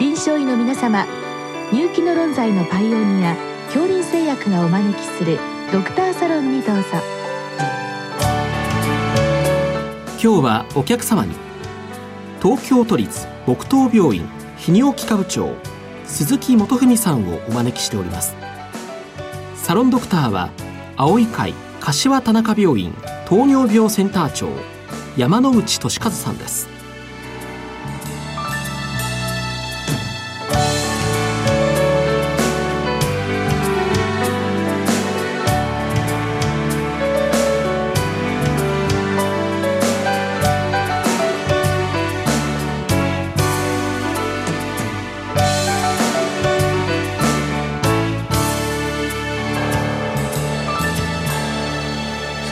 臨床医の皆様入気の論剤のパイオニア恐林製薬がお招きするドクターサロンにどうぞ。今日はお客様に東京都立北東病院泌尿器科部長鈴木元文さんをお招きしております。サロンドクターは青い会柏田中病院糖尿病センター長山内俊和さんです。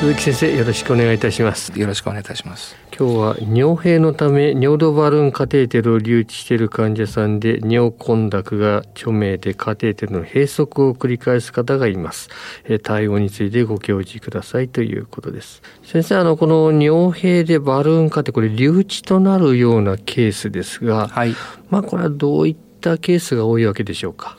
鈴木先生よろしくお願いいたします。よろしくお願いいたします。今日は尿閉のため尿道バルーンカテーテルを留置している患者さんで尿混濁が著名でカテーテルの閉塞を繰り返す方がいます。対応についてご教示くださいということです。先生あのこの尿閉でバルーンカテこれ留置となるようなケースですが、はい、まあこれはどういったケースが多いわけでしょうか？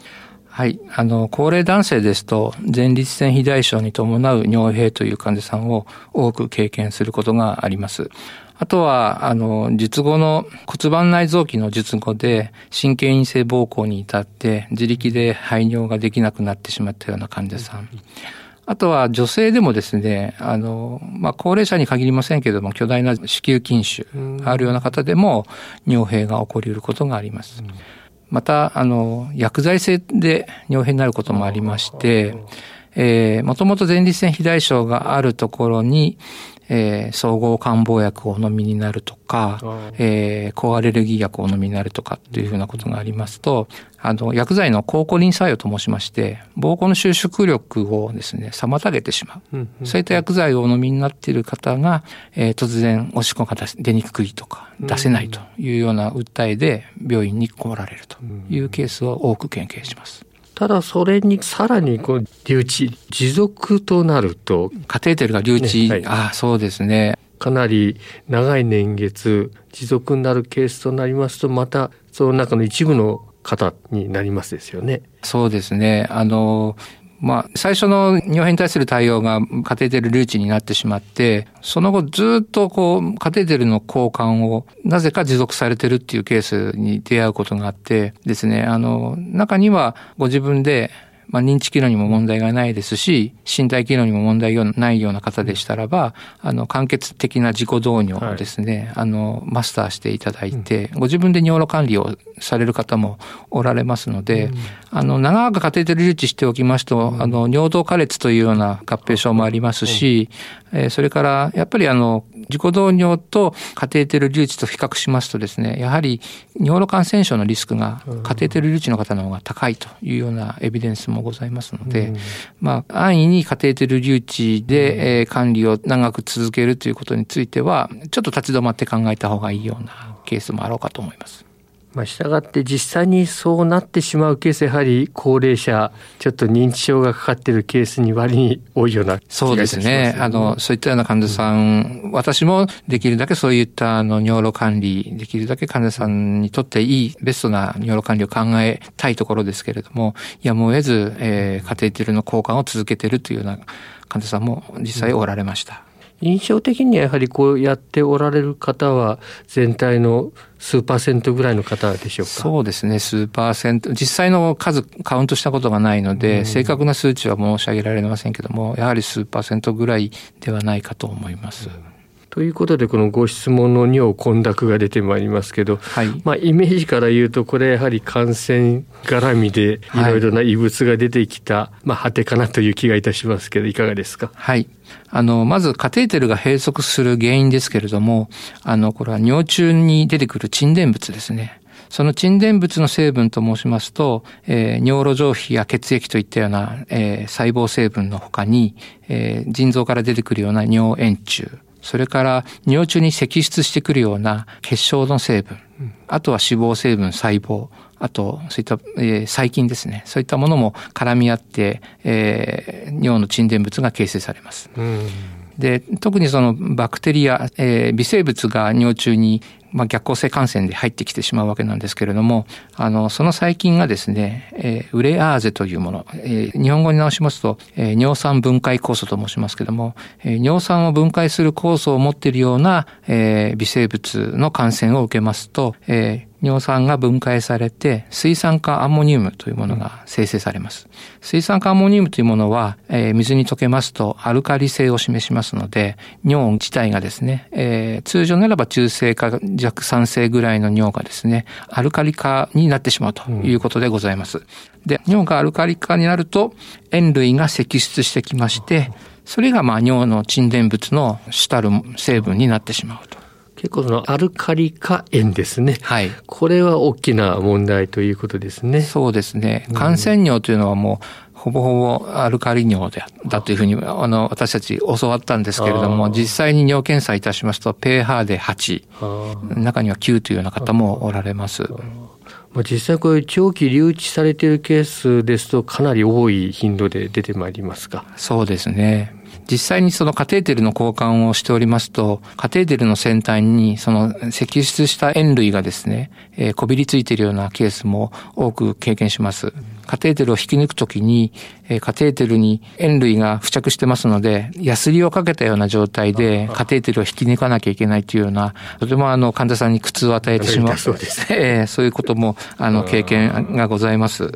はい。あの、高齢男性ですと、前立腺肥大症に伴う尿閉という患者さんを多く経験することがあります。あとは、あの、術後の骨盤内臓器の術後で神経陰性膀胱に至って自力で排尿ができなくなってしまったような患者さん。あとは女性でもですね、あの、まあ、高齢者に限りませんけれども、巨大な子宮筋腫があるような方でも尿閉が起こり得ることがあります。うんまた、あの、薬剤性で尿変になることもありまして、えー、もともと前立腺肥大症があるところに、えー、総合漢方薬をお飲みになるとか、えー、抗アレルギー薬をお飲みになるとかっていうふうなことがありますと、あの、薬剤の抗コリン作用と申しまして、膀胱の収縮力をですね、妨げてしまう。そういった薬剤をお飲みになっている方が、えー、突然おしっこが出にくいとか、出せないというような訴えで病院に来られるというケースを多く経験します。ただそれにさらにこう留置持続となるとカテーテルが留置、ねはい、ああそうですねかなり長い年月持続になるケースとなりますとまたその中の一部の方になりますですよね。そうですね。あの、まあ、最初の尿変に対する対応がカテーテル留置になってしまって、その後ずっとこう、カテーテルの交換をなぜか持続されてるっていうケースに出会うことがあってですね、あの、中にはご自分でまあ、認知機能にも問題がないですし、身体機能にも問題がないような方でしたらば、あの、間欠的な自己導入をですね、はい、あの、マスターしていただいて、うん、ご自分で尿路管理をされる方もおられますので、うん、あの、長くカテーテル留置しておきますと、うん、あの、尿道下裂というような合併症もありますし、えー、それから、やっぱりあの、自己導尿とカテーテル留置と比較しますとですね、やはり尿路感染症のリスクがカテーテル留置の方の方が高いというようなエビデンスもございますので、まあ、安易にカテーテル留置で、えー、管理を長く続けるということについては、ちょっと立ち止まって考えた方がいいようなケースもあろうかと思います。まあ、従って実際にそうなってしまうケースやはり高齢者ちょっと認知症がかかっているケースに割に多いような、ね、そうですねあのそういったような患者さん、うん、私もできるだけそういったあの尿路管理できるだけ患者さんにとっていいベストな尿路管理を考えたいところですけれどもやむを得ず、えー、カテーテルの交換を続けているというような患者さんも実際おられました。うん印象的にはやはりこうやっておられる方は全体の数パーセントぐらいの方でしょうか？そうですね、数パーセント。実際の数カウントしたことがないので、うん、正確な数値は申し上げられませんけども、やはり数パーセントぐらいではないかと思います。うんということでこのご質問の尿混濁が出てまいりますけど、はい、まあイメージから言うとこれやはり感染絡みでい。ろいろな異物が出てきた、はい、まあ果てかなという気がいたしますけどいかがですか？はい。あの、まずカテーテルが閉塞する原因ですけれども、あの、これは尿中に出てくる沈殿物ですね。その沈殿物の成分と申しますと、えー、尿路上皮や血液といったような、えー、細胞成分の他に、えー、腎臓から出てくるような尿塩中、それから尿中に析出してくるような結晶の成分、あとは脂肪成分、細胞、あと、そういった、えー、細菌ですね。そういったものも絡み合って、えー、尿の沈殿物が形成されます。うんで、特にそのバクテリア、えー、微生物が尿中にまあ、逆行性感染で入ってきてしまうわけなんですけれども、あの、その細菌がですね、えー、ウレアーゼというもの、えー、日本語に直しますと、えー、尿酸分解酵素と申しますけども、えー、尿酸を分解する酵素を持っているような、えー、微生物の感染を受けますと、えー、尿酸が分解されて水酸化アンモニウムというものが生成されます。水酸化アンモニウムというものは、えー、水に溶けますとアルカリ性を示しますので、尿自体がですね、えー、通常ならば中性化弱酸性ぐらいの尿がですね、アルカリ化になってしまうということでございます。うん、で、尿がアルカリ化になると塩類が析出してきまして、それがまあ尿の沈殿物の主たる成分になってしまうと。結構そのアルカリ化塩ですね。はい。これは大きな問題ということですね。そうですね。感染尿というのはもう、ほぼほぼアルカリ尿でだというふうに、あの、私たち教わったんですけれども、実際に尿検査いたしますと、pH で8、中には9というような方もおられます。まあ、実際これ長期留置されているケースですとかなり多い頻度で出てまいりますかそうですね。実際にそのカテーテルの交換をしておりますと、カテーテルの先端にその析出した塩類がですね、えー、こびりついているようなケースも多く経験します。カテーテルを引き抜くときに、えー、カテーテルに塩類が付着してますので、ヤスリをかけたような状態でカテーテルを引き抜かなきゃいけないというような、とてもあの患者さんに苦痛を与えてしまう。そうです、えー、そういうこともあの経験がございます。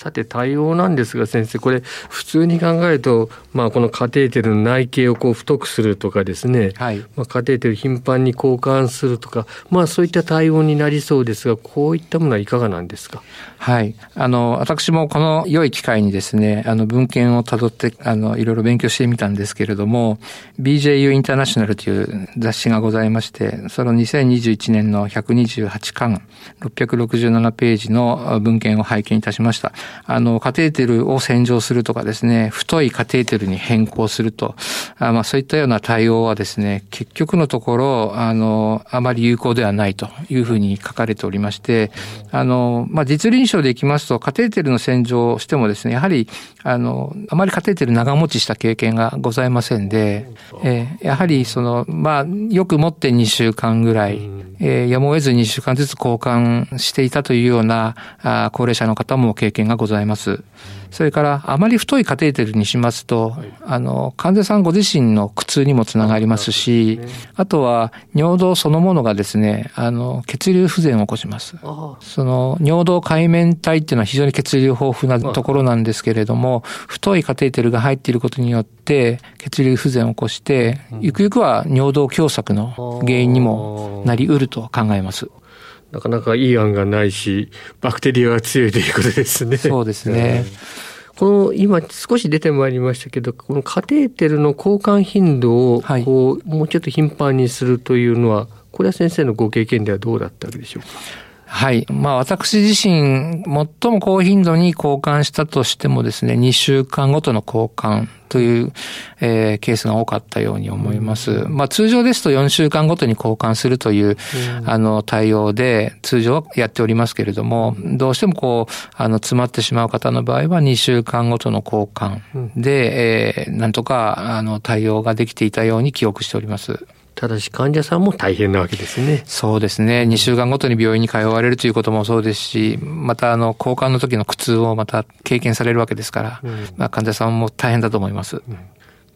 さて対応なんですが先生これ普通に考えると、まあ、このカテーテルの内径をこう太くするとかですね、はい、まあ、カテーテル頻繁に交換するとか、まあ、そういった対応になりそうですがこういったものはいかがなんですか？はい。あの、私もこの良い機会にですね、あの、文献をたどって、あの、いろいろ勉強してみたんですけれども、BJU インターナショナルという雑誌がございまして、その2021年の128巻、667ページの文献を拝見いたしました。あの、カテーテルを洗浄するとかですね、太いカテーテルに変更すると、あまあ、そういったような対応はですね、結局のところ、あの、あまり有効ではないというふうに書かれておりまして、あの、まあ、実臨床でいきますと、カテーテルの洗浄をしてもですね、やはり、あの、あまりカテーテル長持ちした経験がございませんで、えー、やはり、その、まあ、よく持って2週間ぐらい、えー、やむを得ず2週間ずつ交換していたというような、あ高齢者の方も経験がございます。それから、あまり太いカテーテルにしますと、はい、あの、患者さんご自身の苦痛にもつながりますし、あね、あとは、尿道そのものがですね、あの、血流不全を起こします。その、尿道海面体っていうのは非常に血流豊富なところなんですけれども、太いカテーテルが入っていることによって、血流不全を起こして、ゆくゆくは尿道狭窄の原因にもなり得ると考えます。なかなかいい案がないし、バクテリアが強いということですね。そうですね。この今少し出てまいりましたけど、このカテーテルの交換頻度をこう、もうちょっと頻繁にするというのは、これは先生のご経験ではどうだったわけでしょうか？はい。まあ私自身、最も高頻度に交換したとしてもですね、2週間ごとの交換という、えー、ケースが多かったように思います。まあ通常ですと4週間ごとに交換するという、あの対応で通常はやっておりますけれども、どうしてもこう、あの詰まってしまう方の場合は2週間ごとの交換で、えー、なんとかあの対応ができていたように記憶しております。ただし患者さんも大変なわけですね。そうですね。2週間ごとに病院に通われるということもそうですし、またあの、交換の時の苦痛をまた経験されるわけですから、うん、まあ患者さんも大変だと思います。うん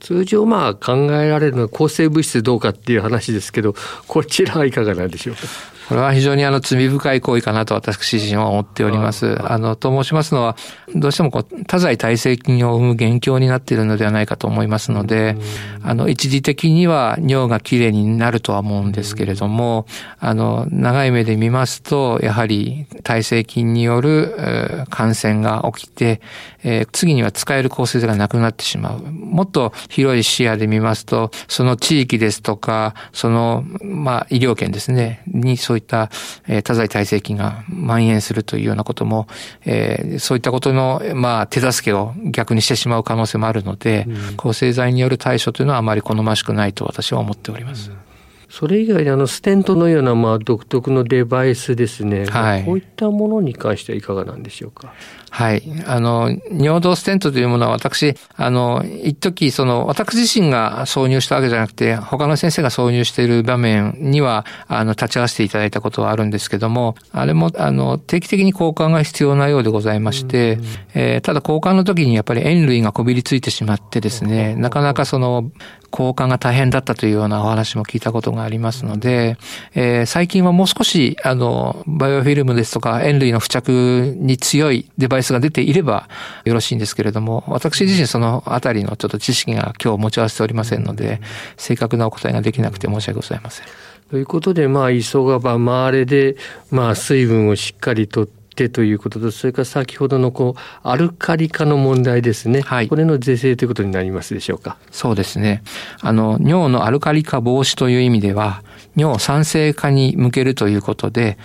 通常まあ考えられるのは抗生物質どうかっていう話ですけど、こちらはいかがなんでしょうか？これは非常にあの罪深い行為かなと私自身は思っております。あの、と申しますのは、どうしてもこう、多剤耐性菌を生む元凶になっているのではないかと思いますので、あの、一時的には尿がきれいになるとは思うんですけれども、あの、長い目で見ますと、やはり耐性菌による感染が起きて、えー、次には使える抗生剤がなくなってしまう。もっと広い視野で見ますと、その地域ですとか、その、まあ、医療圏ですね、にそういった、えー、多剤耐性菌が蔓延するというようなことも、えー、そういったことの、まあ、手助けを逆にしてしまう可能性もあるので、うん、抗生剤による対処というのはあまり好ましくないと私は思っております。うんそれ以外にあのステントのようなまあ独特のデバイスですね、はい、こういったものに関してはいかがなんでしょうか？はい。あの、尿道ステントというものは私、あの、一時その、私自身が挿入したわけじゃなくて、他の先生が挿入している場面には、あの、立ち会わせていただいたことはあるんですけども、あれも、あの、定期的に交換が必要なようでございまして、えー、ただ交換の時にやっぱり塩類がこびりついてしまってですね、なかなかその、交換が大変だったというようなお話も聞いたことがありますので、えー、最近はもう少し、あの、バイオフィルムですとか、塩類の付着に強いデバイスが出ていればよろしいんですけれども、私自身そのあたりのちょっと知識が今日持ち合わせておりませんので、正確なお答えができなくて申し訳ございません。ということで、まあ、急がば周れで、まあ、水分をしっかりとって、ってということと、それから先ほどのこう、アルカリ化の問題ですね。はい。これの是正ということになりますでしょうか？そうですね。あの、尿のアルカリ化防止という意味では、尿酸性化に向けるということで、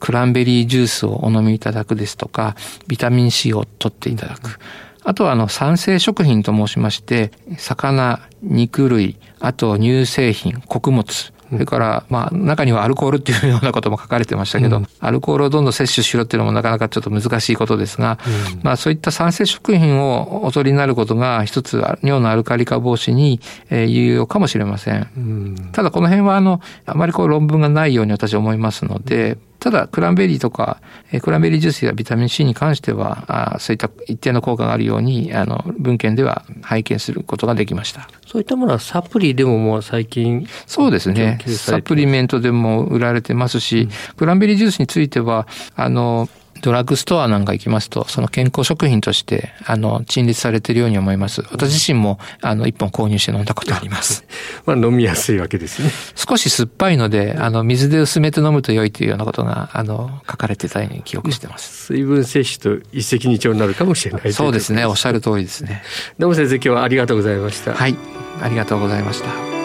クランベリージュースをお飲みいただくですとか、ビタミン C を取っていただく。あとは、あの、酸性食品と申しまして、魚、肉類、あと乳製品、穀物、それから、まあ、中にはアルコールっていうようなことも書かれてましたけど、うん、アルコールをどんどん摂取しろっていうのもなかなかちょっと難しいことですが、うん、まあ、そういった酸性食品をお取りになることが、一つ、尿のアルカリ化防止に有用かもしれません。うん、ただ、この辺は、あの、あまりこう論文がないように私は思いますので、ただ、クランベリーとか、クランベリージュースやビタミン C に関しては、あそういった一定の効果があるように、あの、文献では拝見することができました。そういったものはサプリでももう最近そうですね。サプリメントでも売られてますし、うん、クランベリージュースについては、あの、ドラッグストアなんか行きますと、その健康食品として、あの、陳列されているように思います。私自身も、あの、一本購入して飲んだことあります。まあ、飲みやすいわけですね。少し酸っぱいので、あの、水で薄めて飲むと良いというようなことが、あの、書かれてたように記憶してます。水分摂取と一石二鳥になるかもしれないそうですね。おっしゃる通りですね。どうも先生、今日はありがとうございました。はい。ありがとうございました。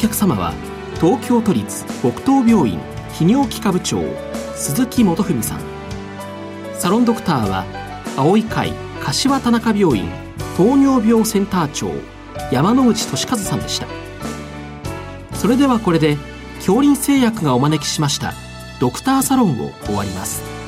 客様は東京都立北東病院泌尿器科部長鈴木元文さん。サロンドクターは青い会柏田中病院糖尿病センター長山之内俊和さんでした。それではこれで恐林製薬がお招きしましたドクターサロンを終わります。